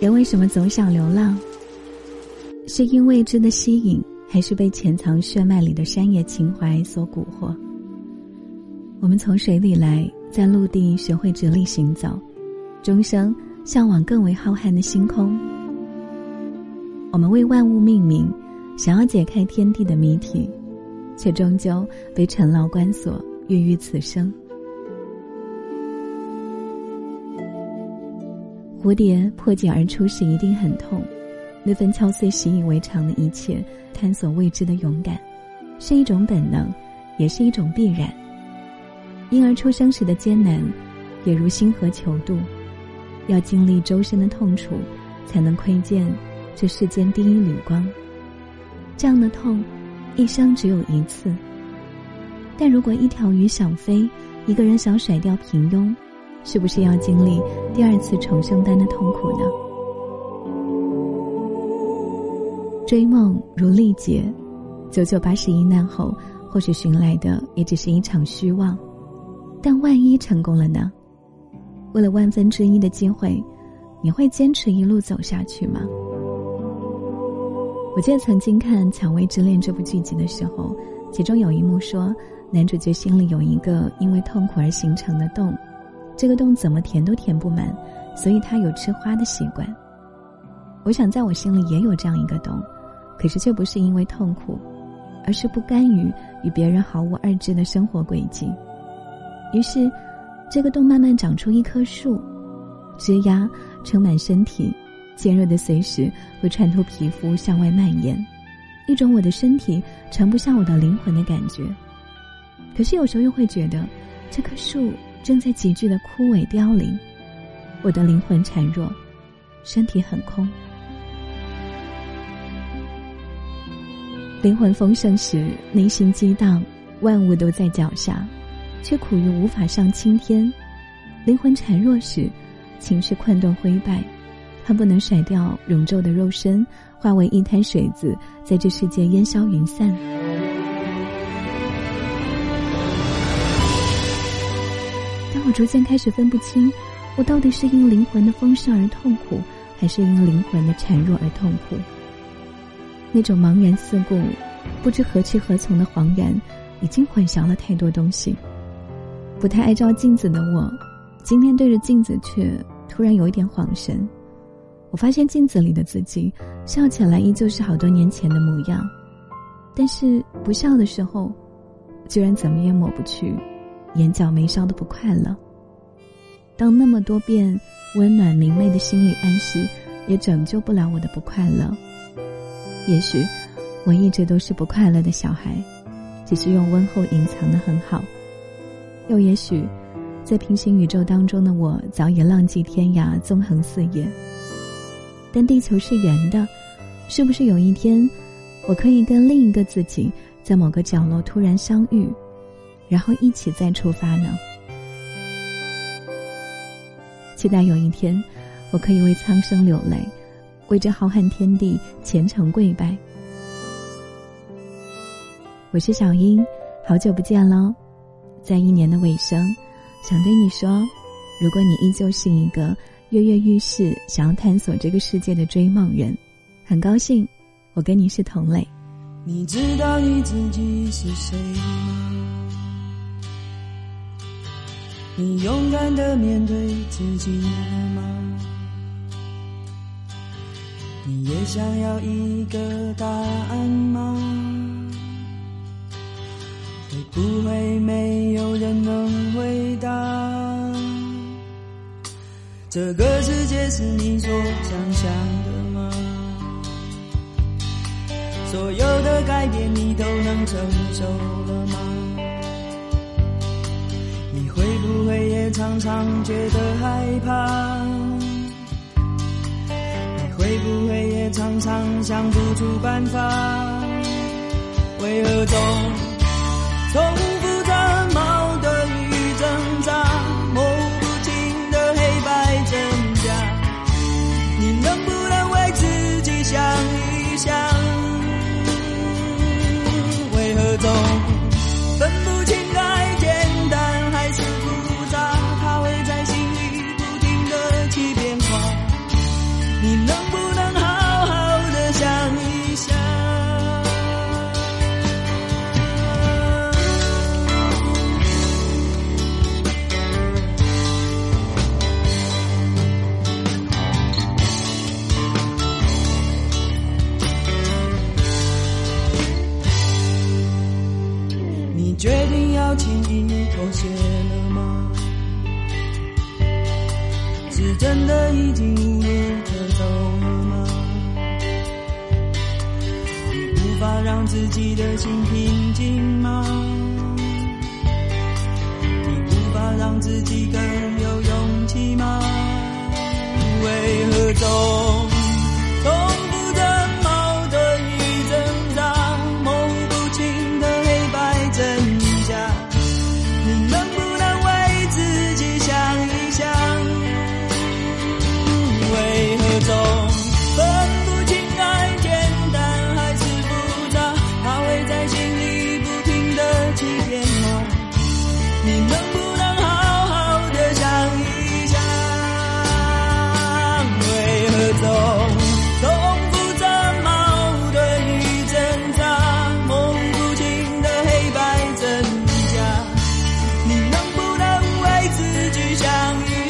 人为什么总想流浪？是因未知的吸引，还是被潜藏血脉里的山野情怀所蛊惑？我们从水里来，在陆地学会直立行走，终生向往更为浩瀚的星空。我们为万物命名，想要解开天地的谜题，却终究被尘劳关锁，郁郁此生。蝴蝶破茧而出时一定很痛，那份敲碎习以为常的一切，探索未知的勇敢，是一种本能，也是一种必然。婴儿出生时的艰难，也如星河求渡，要经历周身的痛楚，才能窥见这世间第一缕光。这样的痛，一生只有一次。但如果一条鱼想飞，一个人想甩掉平庸，是不是要经历第二次重生般的痛苦呢？追梦如历劫，九九八十一难后，或许寻来的也只是一场虚妄。但万一成功了呢？为了万分之一的机会，你会坚持一路走下去吗？我记得曾经看《蔷薇之恋》这部剧集的时候，其中有一幕说，男主角心里有一个因为痛苦而形成的洞，这个洞怎么填都填不满，所以他有吃花的习惯。我想在我心里也有这样一个洞，可是却不是因为痛苦，而是不甘于与别人毫无二致的生活轨迹。于是，这个洞慢慢长出一棵树，枝丫撑满身体，尖锐的随时会穿透皮肤向外蔓延，一种我的身体盛不下我的灵魂的感觉。可是有时候又会觉得，这棵树正在急剧的枯萎凋零，我的灵魂孱弱，身体很空。灵魂丰盛时，内心激荡，万物都在脚下。却苦于无法上青天，灵魂孱弱时，情绪困顿灰败，恨不能甩掉永皱的肉身，化为一滩水子，在这世界烟消云散。我逐渐开始分不清，我到底是因灵魂的丰盛而痛苦，还是因灵魂的孱弱而痛苦？那种茫然四顾、不知何去何从的惶然，已经混淆了太多东西。不太爱照镜子的我，今天对着镜子却突然有一点恍神。我发现镜子里的自己笑起来依旧是好多年前的模样，但是不笑的时候，居然怎么也抹不去眼角眉梢的不快乐。当那么多遍温暖明媚的心理暗示也拯救不了我的不快乐，也许我一直都是不快乐的小孩，只是用温厚隐藏的很好。又也许，在平行宇宙当中的我早已浪迹天涯，纵横四野。但地球是圆的，是不是有一天，我可以跟另一个自己在某个角落突然相遇，然后一起再出发呢？期待有一天，我可以为苍生流泪，为这浩瀚天地虔诚跪拜。我是小英，好久不见喽。在一年的尾声，想对你说：如果你依旧是一个跃跃欲试、想要探索这个世界的追梦人，很高兴我跟你是同类。你知道你自己是谁吗？你勇敢的面对自己了吗？你也想要一个答案吗？会不会没有人能回答？这个世界是你所想象的吗？所有的改变你都能承受了吗？常常觉得害怕？你会不会也常常想不出办法？为何总？总真的已经无路可走了吗？你无法让自己的心平静吗？去相遇。